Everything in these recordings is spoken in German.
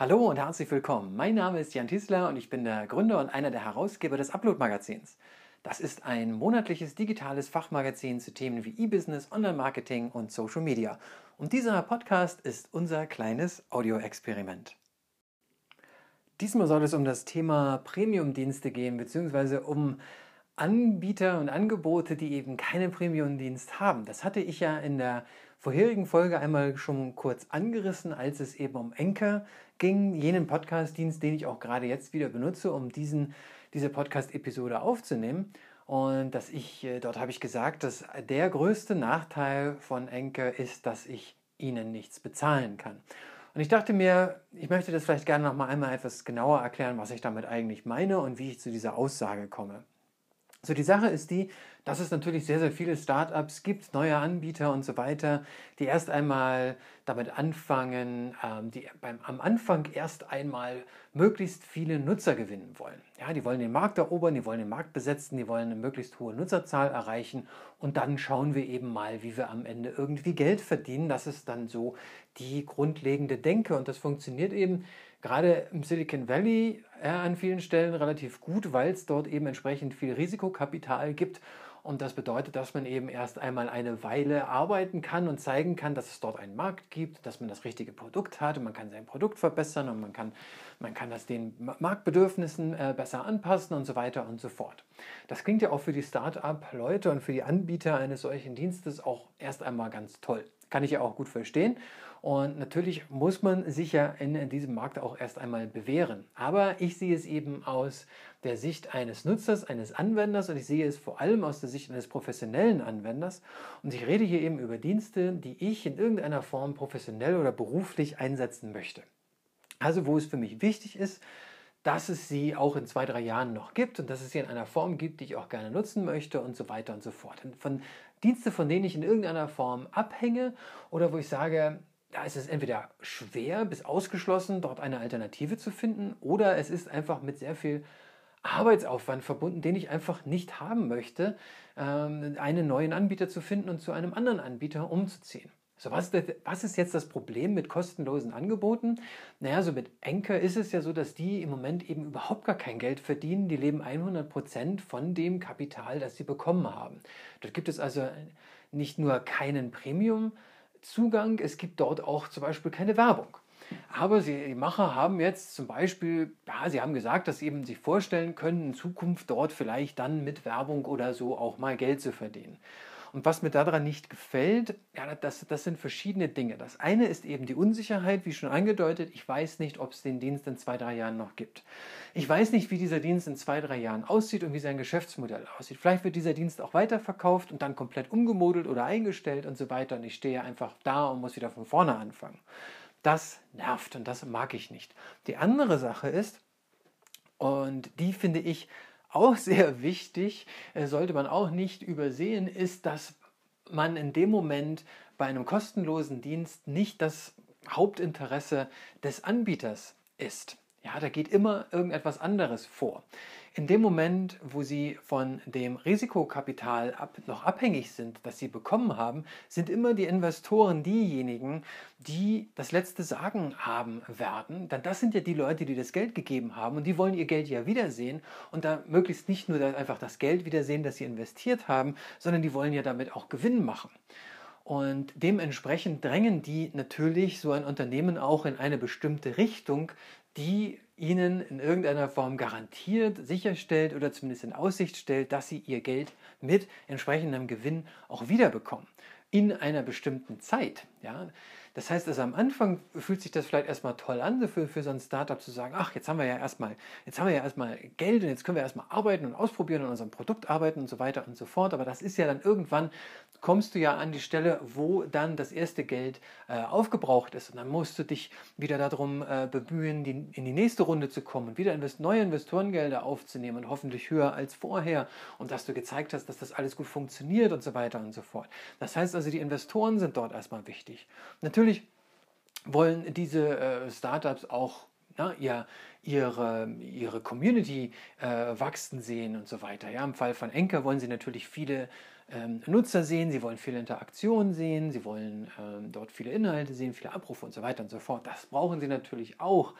Hallo und herzlich willkommen. Mein Name ist Jan Tiesler und ich bin der Gründer und einer der Herausgeber des Upload-Magazins. Das ist ein monatliches digitales Fachmagazin zu Themen wie E-Business, Online-Marketing und Social Media. Und dieser Podcast ist unser kleines Audio-Experiment. Diesmal soll es um das Thema Premium-Dienste gehen, beziehungsweise um Anbieter und Angebote, die eben keinen Premium-Dienst haben. Das hatte ich ja in der vorherigen Folge einmal schon kurz angerissen, als es eben um Enker ging, jenen Podcast-Dienst, den ich auch gerade jetzt wieder benutze, um diesen, diese Podcast-Episode aufzunehmen. Und dass ich, äh, dort habe ich gesagt, dass der größte Nachteil von Enker ist, dass ich ihnen nichts bezahlen kann. Und ich dachte mir, ich möchte das vielleicht gerne noch mal einmal etwas genauer erklären, was ich damit eigentlich meine und wie ich zu dieser Aussage komme. So, die Sache ist die, dass es natürlich sehr, sehr viele Startups gibt, neue Anbieter und so weiter, die erst einmal damit anfangen, ähm, die beim, am Anfang erst einmal möglichst viele Nutzer gewinnen wollen. Ja, die wollen den Markt erobern, die wollen den Markt besetzen, die wollen eine möglichst hohe Nutzerzahl erreichen und dann schauen wir eben mal, wie wir am Ende irgendwie Geld verdienen. Das ist dann so die grundlegende Denke und das funktioniert eben gerade im Silicon Valley an vielen Stellen relativ gut, weil es dort eben entsprechend viel Risikokapital gibt. Und das bedeutet, dass man eben erst einmal eine Weile arbeiten kann und zeigen kann, dass es dort einen Markt gibt, dass man das richtige Produkt hat und man kann sein Produkt verbessern und man kann, man kann das den Marktbedürfnissen äh, besser anpassen und so weiter und so fort. Das klingt ja auch für die Start-up-Leute und für die Anbieter eines solchen Dienstes auch erst einmal ganz toll. Kann ich ja auch gut verstehen. Und natürlich muss man sich ja in diesem Markt auch erst einmal bewähren. Aber ich sehe es eben aus der Sicht eines Nutzers, eines Anwenders und ich sehe es vor allem aus der Sicht eines professionellen Anwenders. Und ich rede hier eben über Dienste, die ich in irgendeiner Form professionell oder beruflich einsetzen möchte. Also wo es für mich wichtig ist, dass es sie auch in zwei, drei Jahren noch gibt und dass es sie in einer Form gibt, die ich auch gerne nutzen möchte und so weiter und so fort. Von Dienste, von denen ich in irgendeiner Form abhänge oder wo ich sage, da ist es entweder schwer bis ausgeschlossen, dort eine Alternative zu finden, oder es ist einfach mit sehr viel Arbeitsaufwand verbunden, den ich einfach nicht haben möchte, ähm, einen neuen Anbieter zu finden und zu einem anderen Anbieter umzuziehen. So, was, was ist jetzt das Problem mit kostenlosen Angeboten? Naja, so mit Enker ist es ja so, dass die im Moment eben überhaupt gar kein Geld verdienen. Die leben 100 Prozent von dem Kapital, das sie bekommen haben. Dort gibt es also nicht nur keinen Premium-Zugang, es gibt dort auch zum Beispiel keine Werbung. Aber sie, die Macher haben jetzt zum Beispiel, ja, sie haben gesagt, dass sie eben sich vorstellen können, in Zukunft dort vielleicht dann mit Werbung oder so auch mal Geld zu verdienen. Und was mir daran nicht gefällt, ja, das, das sind verschiedene Dinge. Das eine ist eben die Unsicherheit, wie schon angedeutet. Ich weiß nicht, ob es den Dienst in zwei, drei Jahren noch gibt. Ich weiß nicht, wie dieser Dienst in zwei, drei Jahren aussieht und wie sein Geschäftsmodell aussieht. Vielleicht wird dieser Dienst auch weiterverkauft und dann komplett umgemodelt oder eingestellt und so weiter. Und ich stehe einfach da und muss wieder von vorne anfangen. Das nervt und das mag ich nicht. Die andere Sache ist, und die finde ich auch sehr wichtig, äh, sollte man auch nicht übersehen, ist, dass man in dem Moment bei einem kostenlosen Dienst nicht das Hauptinteresse des Anbieters ist. Ja, da geht immer irgendetwas anderes vor. In dem Moment, wo Sie von dem Risikokapital ab, noch abhängig sind, das Sie bekommen haben, sind immer die Investoren diejenigen, die das letzte Sagen haben werden. Denn das sind ja die Leute, die das Geld gegeben haben und die wollen ihr Geld ja wiedersehen und da möglichst nicht nur einfach das Geld wiedersehen, das sie investiert haben, sondern die wollen ja damit auch Gewinn machen. Und dementsprechend drängen die natürlich so ein Unternehmen auch in eine bestimmte Richtung, die ihnen in irgendeiner Form garantiert, sicherstellt oder zumindest in Aussicht stellt, dass sie ihr Geld mit entsprechendem Gewinn auch wiederbekommen. In einer bestimmten Zeit. Ja? Das heißt, also am Anfang fühlt sich das vielleicht erstmal toll an, für, für so ein Startup zu sagen, ach, jetzt haben wir ja erstmal, jetzt haben wir ja erstmal Geld und jetzt können wir erstmal arbeiten und ausprobieren und an unserem Produkt arbeiten und so weiter und so fort. Aber das ist ja dann irgendwann, kommst du ja an die Stelle, wo dann das erste Geld äh, aufgebraucht ist. Und dann musst du dich wieder darum äh, bemühen, die, in die nächste Runde zu kommen und wieder invest neue Investorengelder aufzunehmen und hoffentlich höher als vorher und dass du gezeigt hast, dass das alles gut funktioniert und so weiter und so fort. Das heißt also, die Investoren sind dort erstmal wichtig. Natürlich Natürlich wollen diese äh, Startups auch na, ihr, ihre, ihre Community äh, wachsen sehen und so weiter. Ja, Im Fall von Enker wollen sie natürlich viele ähm, Nutzer sehen, sie wollen viele Interaktionen sehen, sie wollen ähm, dort viele Inhalte sehen, viele Abrufe und so weiter und so fort. Das brauchen sie natürlich auch.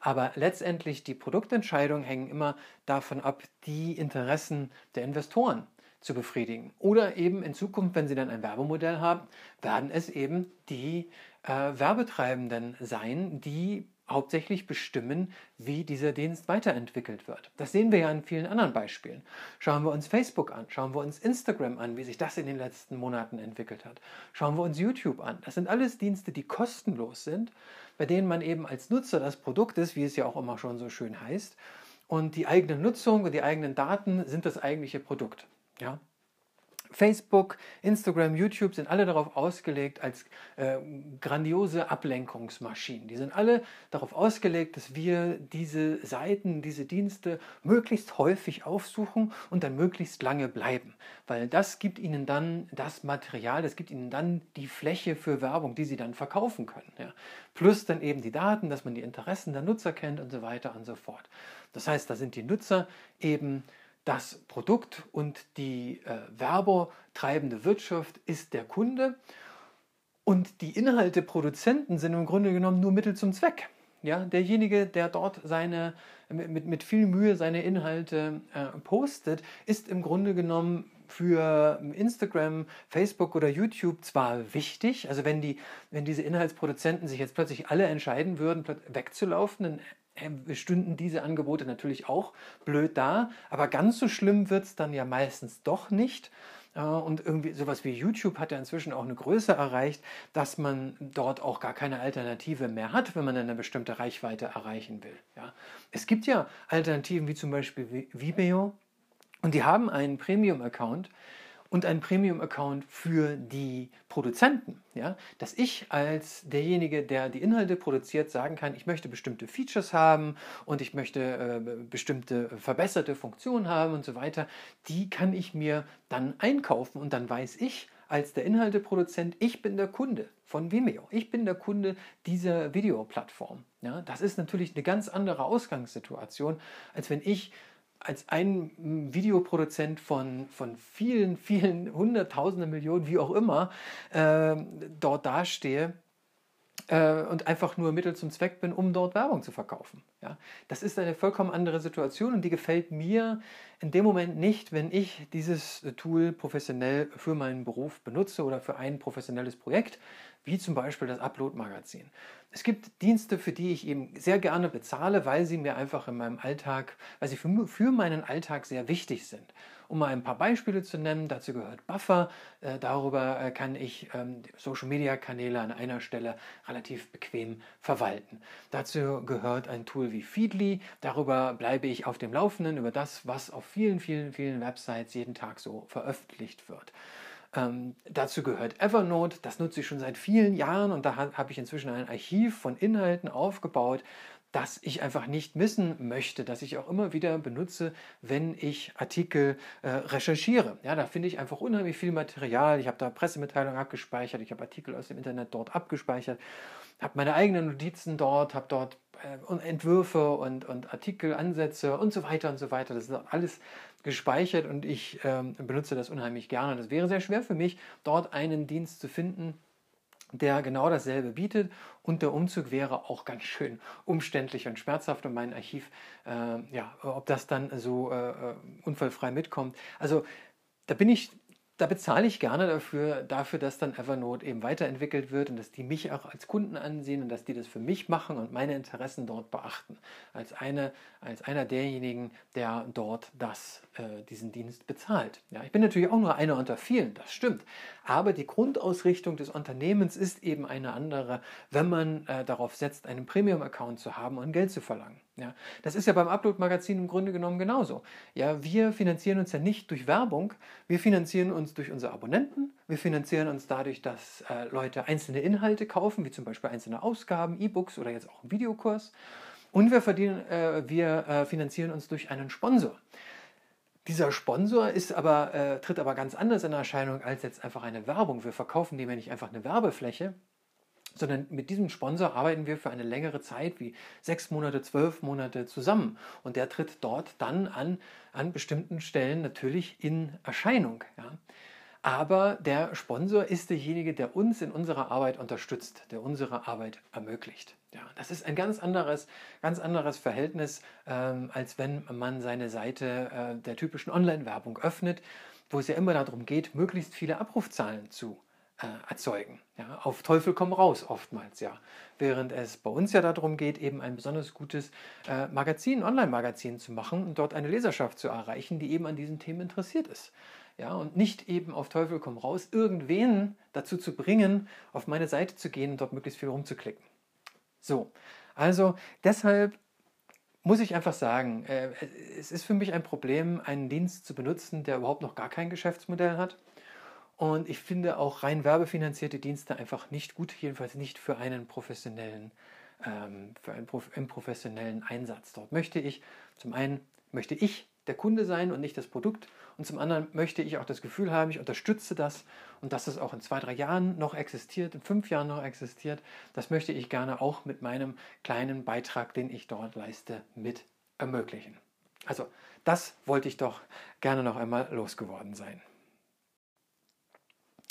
Aber letztendlich die Produktentscheidungen hängen immer davon ab, die Interessen der Investoren zu befriedigen. Oder eben in Zukunft, wenn Sie dann ein Werbemodell haben, werden es eben die äh, Werbetreibenden sein, die hauptsächlich bestimmen, wie dieser Dienst weiterentwickelt wird. Das sehen wir ja in vielen anderen Beispielen. Schauen wir uns Facebook an, schauen wir uns Instagram an, wie sich das in den letzten Monaten entwickelt hat. Schauen wir uns YouTube an. Das sind alles Dienste, die kostenlos sind, bei denen man eben als Nutzer das Produkt ist, wie es ja auch immer schon so schön heißt. Und die eigene Nutzung und die eigenen Daten sind das eigentliche Produkt. Ja? Facebook, Instagram, YouTube sind alle darauf ausgelegt als äh, grandiose Ablenkungsmaschinen. Die sind alle darauf ausgelegt, dass wir diese Seiten, diese Dienste möglichst häufig aufsuchen und dann möglichst lange bleiben. Weil das gibt ihnen dann das Material, das gibt ihnen dann die Fläche für Werbung, die sie dann verkaufen können. Ja. Plus dann eben die Daten, dass man die Interessen der Nutzer kennt und so weiter und so fort. Das heißt, da sind die Nutzer eben das Produkt und die äh, werbetreibende Wirtschaft ist der Kunde und die Inhalteproduzenten sind im Grunde genommen nur Mittel zum Zweck. Ja, derjenige, der dort seine, mit, mit viel Mühe seine Inhalte äh, postet, ist im Grunde genommen für Instagram, Facebook oder YouTube zwar wichtig, also wenn, die, wenn diese Inhaltsproduzenten sich jetzt plötzlich alle entscheiden würden, wegzulaufen, dann stünden diese Angebote natürlich auch blöd da, aber ganz so schlimm wird es dann ja meistens doch nicht. Äh, und irgendwie sowas wie YouTube hat ja inzwischen auch eine Größe erreicht, dass man dort auch gar keine Alternative mehr hat, wenn man eine bestimmte Reichweite erreichen will. Ja. Es gibt ja Alternativen wie zum Beispiel Vimeo und die haben einen Premium-Account, und ein Premium-Account für die Produzenten. Ja? Dass ich als derjenige, der die Inhalte produziert, sagen kann, ich möchte bestimmte Features haben und ich möchte äh, bestimmte verbesserte Funktionen haben und so weiter, die kann ich mir dann einkaufen und dann weiß ich, als der Inhalteproduzent, ich bin der Kunde von Vimeo. Ich bin der Kunde dieser Videoplattform. Ja, das ist natürlich eine ganz andere Ausgangssituation, als wenn ich als ein Videoproduzent von, von vielen, vielen Hunderttausenden Millionen, wie auch immer, äh, dort dastehe äh, und einfach nur Mittel zum Zweck bin, um dort Werbung zu verkaufen. Ja? Das ist eine vollkommen andere Situation und die gefällt mir in dem Moment nicht, wenn ich dieses Tool professionell für meinen Beruf benutze oder für ein professionelles Projekt, wie zum Beispiel das Upload-Magazin. Es gibt Dienste, für die ich eben sehr gerne bezahle, weil sie mir einfach in meinem Alltag, weil sie für, für meinen Alltag sehr wichtig sind. Um mal ein paar Beispiele zu nennen, dazu gehört Buffer. Äh, darüber äh, kann ich ähm, Social-Media-Kanäle an einer Stelle relativ bequem verwalten. Dazu gehört ein Tool wie Feedly. Darüber bleibe ich auf dem Laufenden über das, was auf vielen, vielen, vielen Websites jeden Tag so veröffentlicht wird. Ähm, dazu gehört Evernote, das nutze ich schon seit vielen Jahren und da habe ich inzwischen ein Archiv von Inhalten aufgebaut, das ich einfach nicht missen möchte, das ich auch immer wieder benutze, wenn ich Artikel äh, recherchiere. Ja, da finde ich einfach unheimlich viel Material. Ich habe da Pressemitteilungen abgespeichert, ich habe Artikel aus dem Internet dort abgespeichert, habe meine eigenen Notizen dort, habe dort äh, Entwürfe und, und Artikel, und so weiter und so weiter. Das ist alles gespeichert und ich ähm, benutze das unheimlich gerne. Das wäre sehr schwer für mich, dort einen Dienst zu finden, der genau dasselbe bietet und der Umzug wäre auch ganz schön umständlich und schmerzhaft und mein Archiv, äh, ja, ob das dann so äh, äh unfallfrei mitkommt. Also da bin ich da bezahle ich gerne dafür, dafür, dass dann Evernote eben weiterentwickelt wird und dass die mich auch als Kunden ansehen und dass die das für mich machen und meine Interessen dort beachten. Als, eine, als einer derjenigen, der dort das, äh, diesen Dienst bezahlt. Ja, ich bin natürlich auch nur einer unter vielen, das stimmt. Aber die Grundausrichtung des Unternehmens ist eben eine andere, wenn man äh, darauf setzt, einen Premium-Account zu haben und Geld zu verlangen. Ja, das ist ja beim Upload-Magazin im Grunde genommen genauso. Ja, wir finanzieren uns ja nicht durch Werbung, wir finanzieren uns durch unsere Abonnenten, wir finanzieren uns dadurch, dass äh, Leute einzelne Inhalte kaufen, wie zum Beispiel einzelne Ausgaben, E-Books oder jetzt auch einen Videokurs. Und wir, verdienen, äh, wir äh, finanzieren uns durch einen Sponsor. Dieser Sponsor ist aber, äh, tritt aber ganz anders in Erscheinung als jetzt einfach eine Werbung. Wir verkaufen dem ja nicht einfach eine Werbefläche, sondern mit diesem Sponsor arbeiten wir für eine längere Zeit, wie sechs Monate, zwölf Monate zusammen. Und der tritt dort dann an, an bestimmten Stellen natürlich in Erscheinung. Ja. Aber der Sponsor ist derjenige, der uns in unserer Arbeit unterstützt, der unsere Arbeit ermöglicht. Ja, das ist ein ganz anderes, ganz anderes Verhältnis, ähm, als wenn man seine Seite äh, der typischen Online-Werbung öffnet, wo es ja immer darum geht, möglichst viele Abrufzahlen zu äh, erzeugen. Ja, auf Teufel komm raus oftmals, ja. Während es bei uns ja darum geht, eben ein besonders gutes äh, Magazin, Online-Magazin zu machen und dort eine Leserschaft zu erreichen, die eben an diesen Themen interessiert ist. Ja, und nicht eben auf Teufel komm raus, irgendwen dazu zu bringen, auf meine Seite zu gehen und dort möglichst viel rumzuklicken. So, also deshalb muss ich einfach sagen, äh, es ist für mich ein Problem, einen Dienst zu benutzen, der überhaupt noch gar kein Geschäftsmodell hat und ich finde auch rein werbefinanzierte Dienste einfach nicht gut, jedenfalls nicht für einen professionellen, ähm, für einen, einen professionellen Einsatz. Dort möchte ich, zum einen möchte ich der Kunde sein und nicht das Produkt. Und zum anderen möchte ich auch das Gefühl haben, ich unterstütze das und dass es auch in zwei, drei Jahren noch existiert, in fünf Jahren noch existiert. Das möchte ich gerne auch mit meinem kleinen Beitrag, den ich dort leiste, mit ermöglichen. Also das wollte ich doch gerne noch einmal losgeworden sein.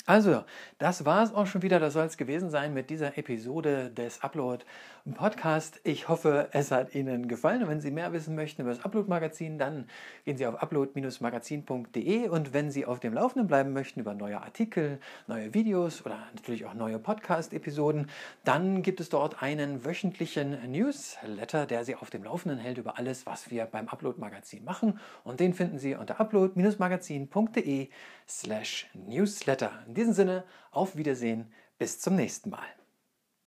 Also, das war es auch schon wieder. Das soll es gewesen sein mit dieser Episode des Upload Podcast. Ich hoffe, es hat Ihnen gefallen. Und wenn Sie mehr wissen möchten über das Upload-Magazin, dann gehen Sie auf upload-magazin.de. Und wenn Sie auf dem Laufenden bleiben möchten über neue Artikel, neue Videos oder natürlich auch neue Podcast-Episoden, dann gibt es dort einen wöchentlichen Newsletter, der Sie auf dem Laufenden hält über alles, was wir beim Upload-Magazin machen. Und den finden Sie unter upload-magazin.de slash newsletter diesem Sinne, auf Wiedersehen, bis zum nächsten Mal.